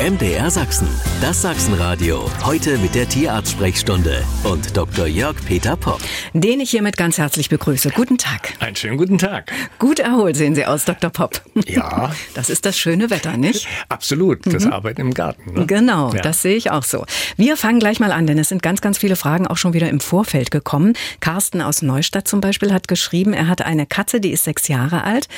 MDR Sachsen, das Sachsenradio. Heute mit der Tierarzt-Sprechstunde und Dr. Jörg Peter Popp. Den ich hiermit ganz herzlich begrüße. Guten Tag. Einen schönen guten Tag. Gut erholt sehen Sie aus, Dr. Popp. Ja. Das ist das schöne Wetter, nicht? Absolut. Das mhm. Arbeiten im Garten. Ne? Genau, ja. das sehe ich auch so. Wir fangen gleich mal an, denn es sind ganz, ganz viele Fragen auch schon wieder im Vorfeld gekommen. Carsten aus Neustadt zum Beispiel hat geschrieben, er hat eine Katze, die ist sechs Jahre alt.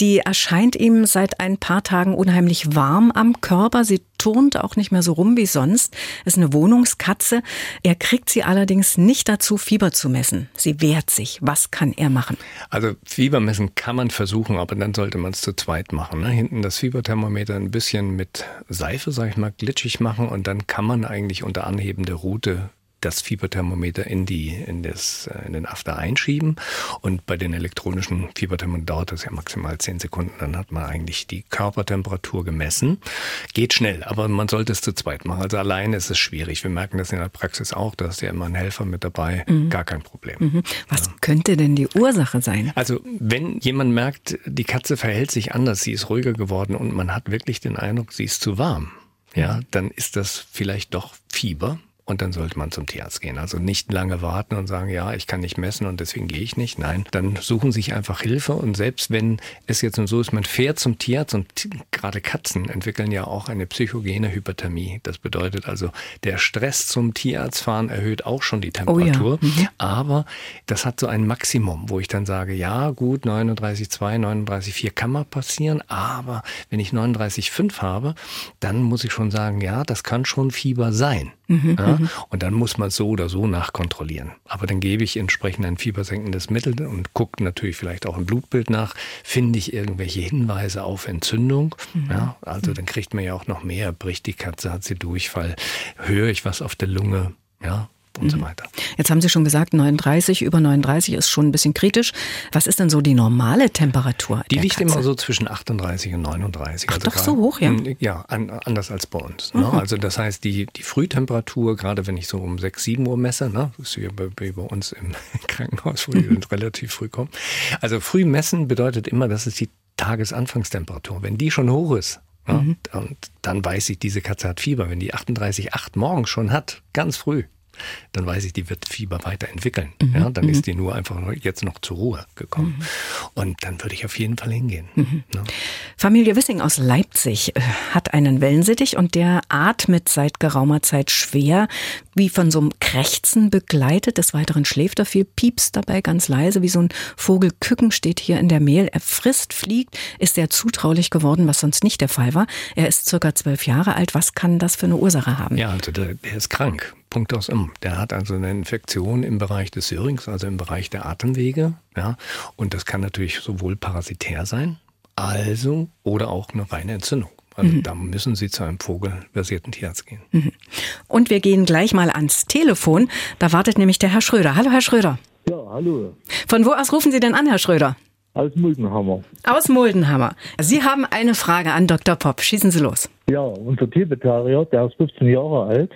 Die erscheint ihm seit ein paar Tagen unheimlich warm am Körper. Sie turnt auch nicht mehr so rum wie sonst. Ist eine Wohnungskatze. Er kriegt sie allerdings nicht dazu, Fieber zu messen. Sie wehrt sich. Was kann er machen? Also Fieber messen kann man versuchen, aber dann sollte man es zu zweit machen. Ne? Hinten das Fieberthermometer ein bisschen mit Seife, sag ich mal, glitschig machen und dann kann man eigentlich unter Anheben der Route das Fieberthermometer in die in das äh, in den After einschieben und bei den elektronischen Fieberthermometern dauert das ja maximal zehn Sekunden, dann hat man eigentlich die Körpertemperatur gemessen. Geht schnell, aber man sollte es zu zweit machen. Also alleine ist es schwierig. Wir merken das in der Praxis auch, da ist ja immer ein Helfer mit dabei, mhm. gar kein Problem. Mhm. Was ja. könnte denn die Ursache sein? Also, wenn jemand merkt, die Katze verhält sich anders, sie ist ruhiger geworden und man hat wirklich den Eindruck, sie ist zu warm, ja, dann ist das vielleicht doch Fieber und dann sollte man zum Tierarzt gehen. Also nicht lange warten und sagen, ja, ich kann nicht messen und deswegen gehe ich nicht. Nein, dann suchen sich einfach Hilfe und selbst wenn es jetzt so ist, man fährt zum Tierarzt und gerade Katzen entwickeln ja auch eine psychogene Hyperthermie. Das bedeutet also, der Stress zum Tierarzt fahren erhöht auch schon die Temperatur. Oh ja. mhm. Aber das hat so ein Maximum, wo ich dann sage, ja, gut, 39,2, 39,4 kann mal passieren, aber wenn ich 39,5 habe, dann muss ich schon sagen, ja, das kann schon Fieber sein. Mhm, ja? Mhm. Und dann muss man so oder so nachkontrollieren. Aber dann gebe ich entsprechend ein fiebersenkendes Mittel und gucke natürlich vielleicht auch ein Blutbild nach. Finde ich irgendwelche Hinweise auf Entzündung? Mhm. Ja, also dann kriegt man ja auch noch mehr. Bricht die Katze, hat sie Durchfall? Höre ich was auf der Lunge? Ja, und so mhm. weiter. Jetzt haben Sie schon gesagt, 39, über 39 ist schon ein bisschen kritisch. Was ist denn so die normale Temperatur? Die liegt Katze? immer so zwischen 38 und 39. Ach, also doch so hoch, ja? Ja, an, anders als bei uns. Ne? Mhm. Also das heißt, die, die Frühtemperatur, gerade wenn ich so um 6, 7 Uhr messe, ne? das ist ja bei, bei uns im Krankenhaus, wo die mhm. relativ früh kommen. Also früh messen bedeutet immer, das ist die Tagesanfangstemperatur. Wenn die schon hoch ist, ja, mhm. und dann weiß ich, diese Katze hat Fieber. Wenn die 38,8 morgens schon hat, ganz früh, dann weiß ich, die wird Fieber weiterentwickeln. Mhm. Ja, dann mhm. ist die nur einfach jetzt noch zur Ruhe gekommen. Mhm. Und dann würde ich auf jeden Fall hingehen. Mhm. Ja. Familie Wissing aus Leipzig äh, hat einen Wellensittich und der atmet seit geraumer Zeit schwer, wie von so einem Krächzen begleitet. Des Weiteren schläft er viel, piepst dabei ganz leise, wie so ein Vogelküken steht hier in der Mehl. Er frisst, fliegt, ist sehr zutraulich geworden, was sonst nicht der Fall war. Er ist circa zwölf Jahre alt. Was kann das für eine Ursache haben? Ja, also der, der ist krank. Punkt aus M. Der hat also eine Infektion im Bereich des Syrinx, also im Bereich der Atemwege. Ja, und das kann natürlich sowohl parasitär sein, also oder auch eine reine Entzündung. Also mhm. da müssen Sie zu einem vogelversierten Tierarzt gehen. Mhm. Und wir gehen gleich mal ans Telefon. Da wartet nämlich der Herr Schröder. Hallo, Herr Schröder. Ja, hallo. Von wo aus rufen Sie denn an, Herr Schröder? Aus Muldenhammer. Aus Muldenhammer. Sie haben eine Frage an Dr. Popp. Schießen Sie los. Ja, unser Tierveterinär, der ist 15 Jahre alt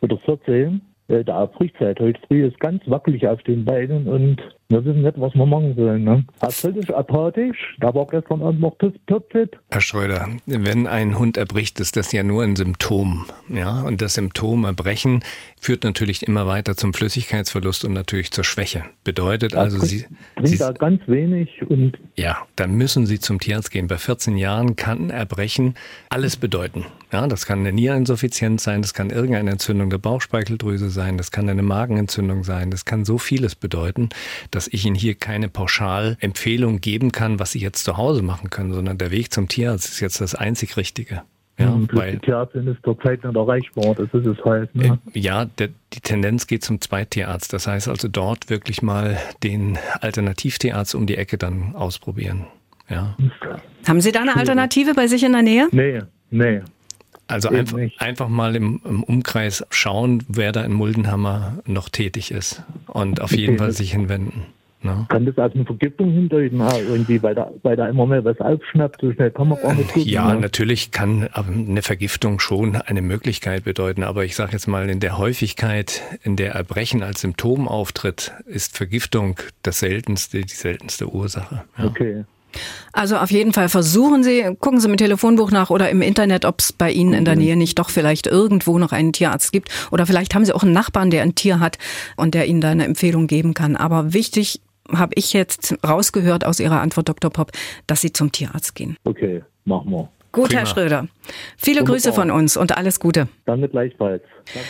oder 14, äh, der abbricht seit heute früh, ist ganz wackelig auf den Beinen und wir wissen nicht, was wir machen sollen. Ne? Er ist apathisch. Da war gestern Abend noch topfit. Herr Schröder, wenn ein Hund erbricht, ist das ja nur ein Symptom. Ja? Und das Symptom Erbrechen führt natürlich immer weiter zum Flüssigkeitsverlust und natürlich zur Schwäche. Bedeutet also, Sie. Trinkt da ganz wenig und. Ja, dann müssen Sie zum Tierarzt gehen. Bei 14 Jahren kann Erbrechen alles bedeuten. Ja, das kann eine Niereninsuffizienz sein, das kann irgendeine Entzündung der Bauchspeicheldrüse sein, das kann eine Magenentzündung sein, das kann so vieles bedeuten dass ich Ihnen hier keine Pauschalempfehlung geben kann, was Sie jetzt zu Hause machen können, sondern der Weg zum Tierarzt ist jetzt das einzig Richtige. Ja, und weil, die Tierärztin ist zurzeit nicht erreichbar, das ist es halt. Ne? Äh, ja, der, die Tendenz geht zum Zweittierarzt. Das heißt also dort wirklich mal den Alternativtierarzt um die Ecke dann ausprobieren. Ja. Haben Sie da eine Alternative bei sich in der Nähe? Nee, nee. Also einfach, einfach mal im, im, Umkreis schauen, wer da in Muldenhammer noch tätig ist und auf jeden Fall sich hinwenden. Ne? Kann das als eine Vergiftung hindeuten, irgendwie, weil da, weil da immer mehr was aufschnappt, so schnell kann man gar nicht gucken, Ja, ne? natürlich kann eine Vergiftung schon eine Möglichkeit bedeuten, aber ich sage jetzt mal, in der Häufigkeit, in der Erbrechen als Symptom auftritt, ist Vergiftung das seltenste, die seltenste Ursache. Ja. Okay. Also auf jeden Fall versuchen Sie, gucken Sie mit Telefonbuch nach oder im Internet, ob es bei Ihnen in der Nähe nicht doch vielleicht irgendwo noch einen Tierarzt gibt. Oder vielleicht haben Sie auch einen Nachbarn, der ein Tier hat und der Ihnen da eine Empfehlung geben kann. Aber wichtig habe ich jetzt rausgehört aus Ihrer Antwort, Dr. Popp, dass Sie zum Tierarzt gehen. Okay, machen wir. Gut, Prima. Herr Schröder. Viele Wunderbar. Grüße von uns und alles Gute. Danke gleichfalls. Danke.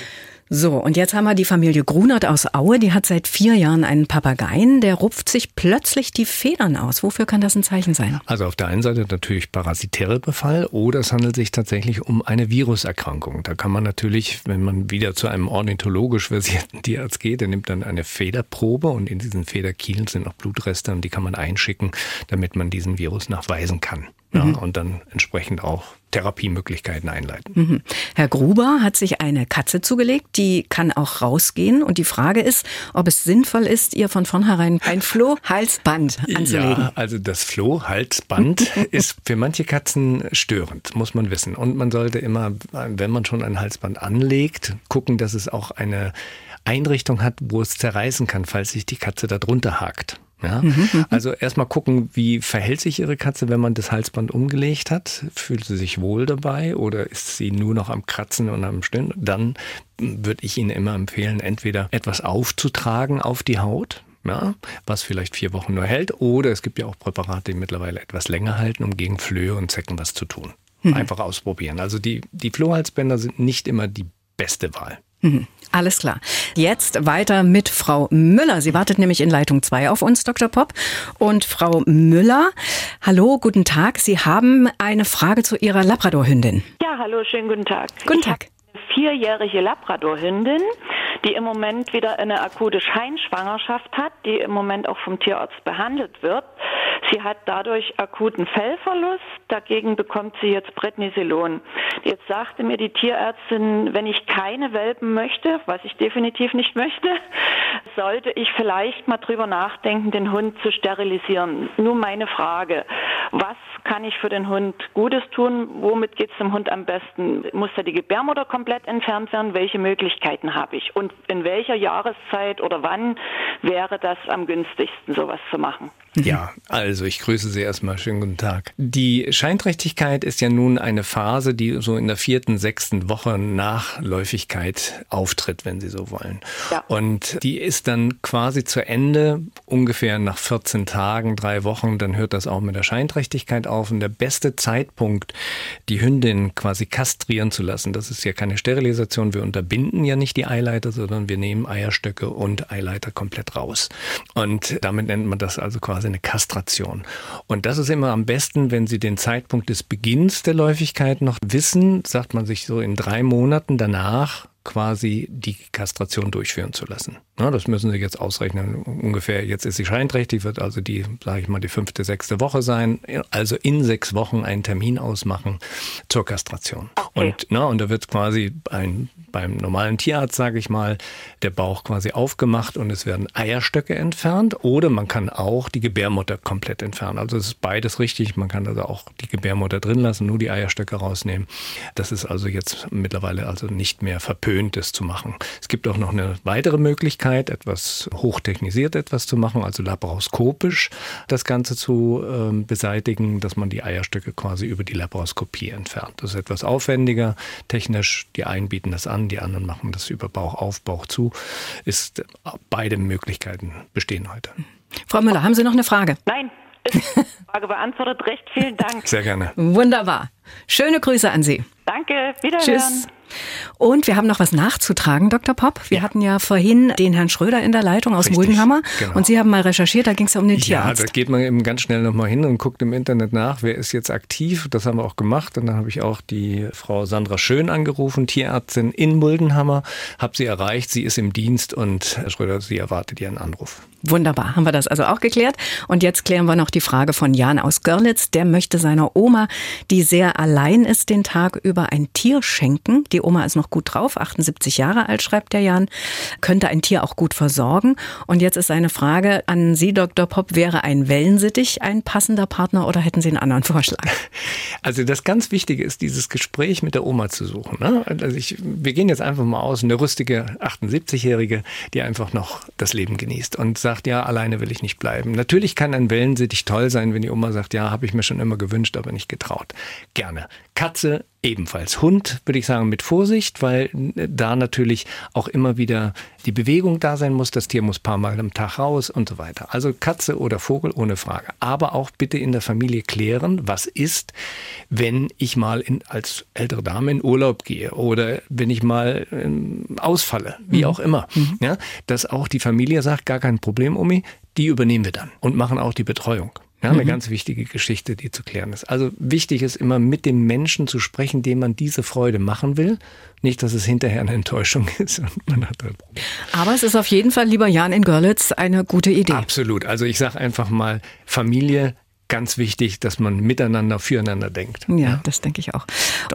So, und jetzt haben wir die Familie Grunert aus Aue. Die hat seit vier Jahren einen Papageien. Der rupft sich plötzlich die Federn aus. Wofür kann das ein Zeichen sein? Also auf der einen Seite natürlich parasitäre Befall oder es handelt sich tatsächlich um eine Viruserkrankung. Da kann man natürlich, wenn man wieder zu einem ornithologisch versierten Tierarzt geht, der nimmt dann eine Federprobe und in diesen Federkielen sind auch Blutreste und die kann man einschicken, damit man diesen Virus nachweisen kann. Ja, Und dann entsprechend auch Therapiemöglichkeiten einleiten. Mhm. Herr Gruber hat sich eine Katze zugelegt, die kann auch rausgehen. Und die Frage ist, ob es sinnvoll ist, ihr von vornherein ein Floh-Halsband anzulegen. Ja, also das Flohhalsband ist für manche Katzen störend, muss man wissen. Und man sollte immer, wenn man schon ein Halsband anlegt, gucken, dass es auch eine Einrichtung hat, wo es zerreißen kann, falls sich die Katze da drunter hakt. Ja? Also erstmal gucken, wie verhält sich Ihre Katze, wenn man das Halsband umgelegt hat? Fühlt sie sich wohl dabei oder ist sie nur noch am Kratzen und am Stöhnen? Dann würde ich Ihnen immer empfehlen, entweder etwas aufzutragen auf die Haut, ja, was vielleicht vier Wochen nur hält, oder es gibt ja auch Präparate, die mittlerweile etwas länger halten, um gegen Flöhe und Zecken was zu tun. Einfach ausprobieren. Also die, die Flohhalsbänder sind nicht immer die beste Wahl. Mhm. Alles klar. Jetzt weiter mit Frau Müller. Sie wartet nämlich in Leitung 2 auf uns, Dr. Popp. Und Frau Müller, hallo, guten Tag. Sie haben eine Frage zu Ihrer Labradorhündin. Ja, hallo, schönen guten Tag. Guten Tag. eine vierjährige Labradorhündin, die im Moment wieder eine akute Scheinschwangerschaft hat, die im Moment auch vom Tierarzt behandelt wird. Sie hat dadurch akuten Fellverlust, dagegen bekommt sie jetzt Prednisolon. Jetzt sagte mir die Tierärztin, wenn ich keine Welpen möchte, was ich definitiv nicht möchte, sollte ich vielleicht mal drüber nachdenken, den Hund zu sterilisieren. Nur meine Frage, was kann ich für den Hund Gutes tun? Womit geht es dem Hund am besten? Muss da die Gebärmutter komplett entfernt werden? Welche Möglichkeiten habe ich? Und in welcher Jahreszeit oder wann wäre das am günstigsten, sowas zu machen? Ja, also ich grüße Sie erstmal. Schönen guten Tag. Die Scheinträchtigkeit ist ja nun eine Phase, die so in der vierten, sechsten Woche Nachläufigkeit auftritt, wenn Sie so wollen. Ja. Und die ist dann quasi zu Ende, ungefähr nach 14 Tagen, drei Wochen, dann hört das auch mit der Scheinträchtigkeit auf. Und der beste Zeitpunkt, die Hündin quasi kastrieren zu lassen, das ist ja keine Sterilisation, wir unterbinden ja nicht die Eileiter, sondern wir nehmen Eierstöcke und Eileiter komplett raus. Und damit nennt man das also quasi eine Kastration. Und das ist immer am besten, wenn Sie den Zeitpunkt des Beginns der Läufigkeit noch wissen, sagt man sich so in drei Monaten danach quasi die Kastration durchführen zu lassen. Na, das müssen Sie jetzt ausrechnen. Ungefähr, jetzt ist sie scheinträchtig, wird also die, sage ich mal, die fünfte, sechste Woche sein. Also in sechs Wochen einen Termin ausmachen zur Kastration. Okay. Und, na, und da wird quasi ein, beim normalen Tierarzt, sage ich mal, der Bauch quasi aufgemacht und es werden Eierstöcke entfernt. Oder man kann auch die Gebärmutter komplett entfernen. Also es ist beides richtig. Man kann also auch die Gebärmutter drin lassen, nur die Eierstöcke rausnehmen. Das ist also jetzt mittlerweile also nicht mehr verpönt, das zu machen. Es gibt auch noch eine weitere Möglichkeit, etwas hochtechnisiert etwas zu machen, also laparoskopisch das Ganze zu ähm, beseitigen, dass man die Eierstöcke quasi über die Laparoskopie entfernt. Das ist etwas aufwendiger, technisch. Die einen bieten das an, die anderen machen das über Bauch auf, Bauch zu. Ist beide Möglichkeiten bestehen heute. Frau Müller, haben Sie noch eine Frage? Nein, ist die Frage beantwortet. Recht vielen Dank. Sehr gerne. Wunderbar. Schöne Grüße an Sie. Danke, wiederhören. Tschüss. Und wir haben noch was nachzutragen, Dr. Popp. Wir hatten ja vorhin den Herrn Schröder in der Leitung aus Richtig, Muldenhammer. genau. Und Sie haben mal recherchiert, da ging es ja um den Ja, da Tierarzt. geht man eben ganz schnell nochmal hin und guckt im Internet nach, wer ist jetzt aktiv. Das haben wir auch gemacht. Und dann habe ich auch die Frau Sandra Schön angerufen, Tierärztin in Muldenhammer. Hab sie erreicht, sie ist im Dienst und Herr Schröder, sie erwartet ihren Anruf. Wunderbar, haben wir das also auch geklärt. Und jetzt klären wir noch die Frage von Jan aus Görlitz. Der möchte seiner Oma, die sehr allein ist, den Tag über ein Tier schenken. Die die Oma ist noch gut drauf, 78 Jahre alt, schreibt der Jan, könnte ein Tier auch gut versorgen. Und jetzt ist seine Frage an Sie, Dr. Popp, wäre ein Wellensittich ein passender Partner oder hätten Sie einen anderen Vorschlag? Also das ganz Wichtige ist, dieses Gespräch mit der Oma zu suchen. Ne? Also ich, wir gehen jetzt einfach mal aus, eine rüstige 78-Jährige, die einfach noch das Leben genießt und sagt, ja, alleine will ich nicht bleiben. Natürlich kann ein Wellensittich toll sein, wenn die Oma sagt, ja, habe ich mir schon immer gewünscht, aber nicht getraut. Gerne. Katze ebenfalls. Hund würde ich sagen mit Vorsicht, weil da natürlich auch immer wieder die Bewegung da sein muss. Das Tier muss paar Mal am Tag raus und so weiter. Also Katze oder Vogel ohne Frage. Aber auch bitte in der Familie klären, was ist, wenn ich mal in, als ältere Dame in Urlaub gehe oder wenn ich mal ähm, ausfalle, wie mhm. auch immer. Mhm. Ja, dass auch die Familie sagt, gar kein Problem, Omi, die übernehmen wir dann und machen auch die Betreuung. Ja, eine mhm. ganz wichtige Geschichte, die zu klären ist. Also wichtig ist immer mit dem Menschen zu sprechen, dem man diese Freude machen will. Nicht, dass es hinterher eine Enttäuschung ist und man hat halt Aber es ist auf jeden Fall, lieber Jan in Görlitz, eine gute Idee. Absolut. Also ich sage einfach mal, Familie ganz wichtig, dass man miteinander, füreinander denkt. Ja, ja, das denke ich auch.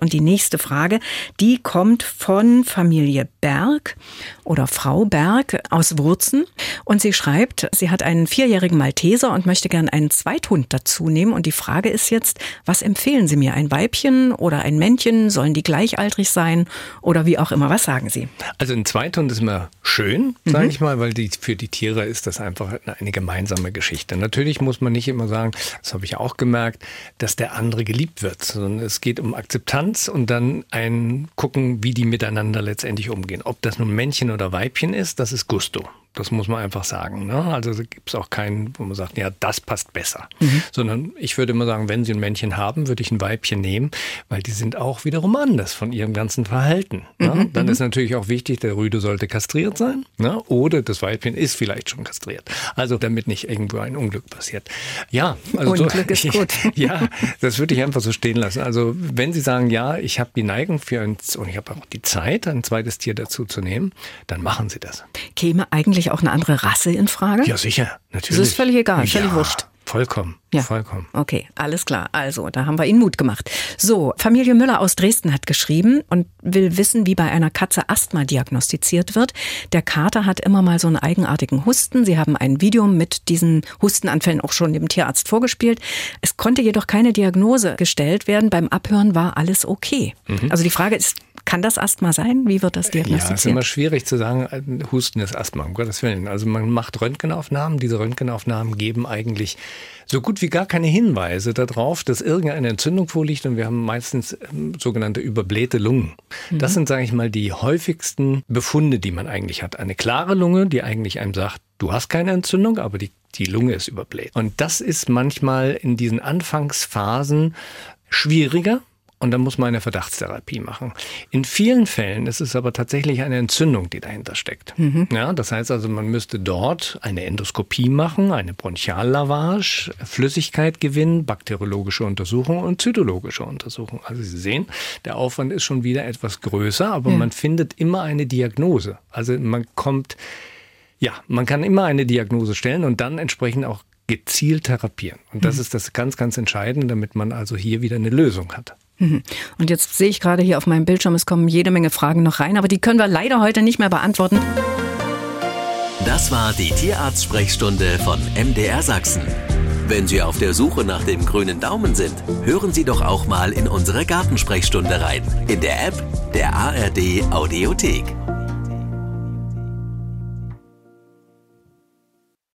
Und die nächste Frage, die kommt von Familie Berg oder Frau Berg aus Wurzen. Und sie schreibt, sie hat einen vierjährigen Malteser und möchte gern einen Zweithund dazu nehmen. Und die Frage ist jetzt, was empfehlen Sie mir? Ein Weibchen oder ein Männchen? Sollen die gleichaltrig sein? Oder wie auch immer? Was sagen Sie? Also ein Zweithund ist immer schön, sage mhm. ich mal, weil die, für die Tiere ist das einfach eine gemeinsame Geschichte. Natürlich muss man nicht immer sagen, das habe ich auch gemerkt, dass der andere geliebt wird, sondern es geht um Akzeptanz und dann ein gucken, wie die miteinander letztendlich umgehen. Ob das nun Männchen oder Weibchen ist, das ist Gusto. Das muss man einfach sagen. Ne? Also gibt es auch keinen, wo man sagt, ja, das passt besser. Mhm. Sondern ich würde immer sagen, wenn Sie ein Männchen haben, würde ich ein Weibchen nehmen, weil die sind auch wiederum anders von ihrem ganzen Verhalten. Ne? Mhm. Dann mhm. ist natürlich auch wichtig, der Rüde sollte kastriert sein. Ne? Oder das Weibchen ist vielleicht schon kastriert. Also damit nicht irgendwo ein Unglück passiert. Ja, also Unglück so, ist gut. ja, das würde ich einfach so stehen lassen. Also wenn Sie sagen, ja, ich habe die Neigung für ein, und ich habe auch die Zeit, ein zweites Tier dazu zu nehmen, dann machen Sie das. Käme eigentlich eigentlich auch eine andere Rasse in Frage? Ja, sicher, natürlich. Das ist völlig egal, völlig ja, wurscht. Vollkommen. Ja. Vollkommen. Okay, alles klar. Also, da haben wir Ihnen Mut gemacht. So, Familie Müller aus Dresden hat geschrieben und will wissen, wie bei einer Katze Asthma diagnostiziert wird. Der Kater hat immer mal so einen eigenartigen Husten. Sie haben ein Video mit diesen Hustenanfällen auch schon dem Tierarzt vorgespielt. Es konnte jedoch keine Diagnose gestellt werden. Beim Abhören war alles okay. Mhm. Also die Frage ist, kann das Asthma sein? Wie wird das diagnostiziert? Ja, es ist immer schwierig zu sagen, Husten ist Asthma, um Gottes Willen. Also man macht Röntgenaufnahmen. Diese Röntgenaufnahmen geben eigentlich so gut wie gar keine Hinweise darauf, dass irgendeine Entzündung vorliegt und wir haben meistens ähm, sogenannte überblähte Lungen. Mhm. Das sind, sage ich mal, die häufigsten Befunde, die man eigentlich hat. Eine klare Lunge, die eigentlich einem sagt, du hast keine Entzündung, aber die, die Lunge ist überbläht. Und das ist manchmal in diesen Anfangsphasen schwieriger, und dann muss man eine Verdachtstherapie machen. In vielen Fällen ist es aber tatsächlich eine Entzündung, die dahinter steckt. Mhm. Ja, das heißt also, man müsste dort eine Endoskopie machen, eine Bronchiallavage, Flüssigkeit gewinnen, bakteriologische Untersuchung und zytologische Untersuchung. Also Sie sehen, der Aufwand ist schon wieder etwas größer, aber ja. man findet immer eine Diagnose. Also man kommt, ja, man kann immer eine Diagnose stellen und dann entsprechend auch gezielt therapieren. Und das mhm. ist das ganz, ganz Entscheidende, damit man also hier wieder eine Lösung hat. Mhm. Und jetzt sehe ich gerade hier auf meinem Bildschirm, es kommen jede Menge Fragen noch rein, aber die können wir leider heute nicht mehr beantworten. Das war die Tierarzt-Sprechstunde von MDR Sachsen. Wenn Sie auf der Suche nach dem grünen Daumen sind, hören Sie doch auch mal in unsere Gartensprechstunde rein. In der App der ARD Audiothek.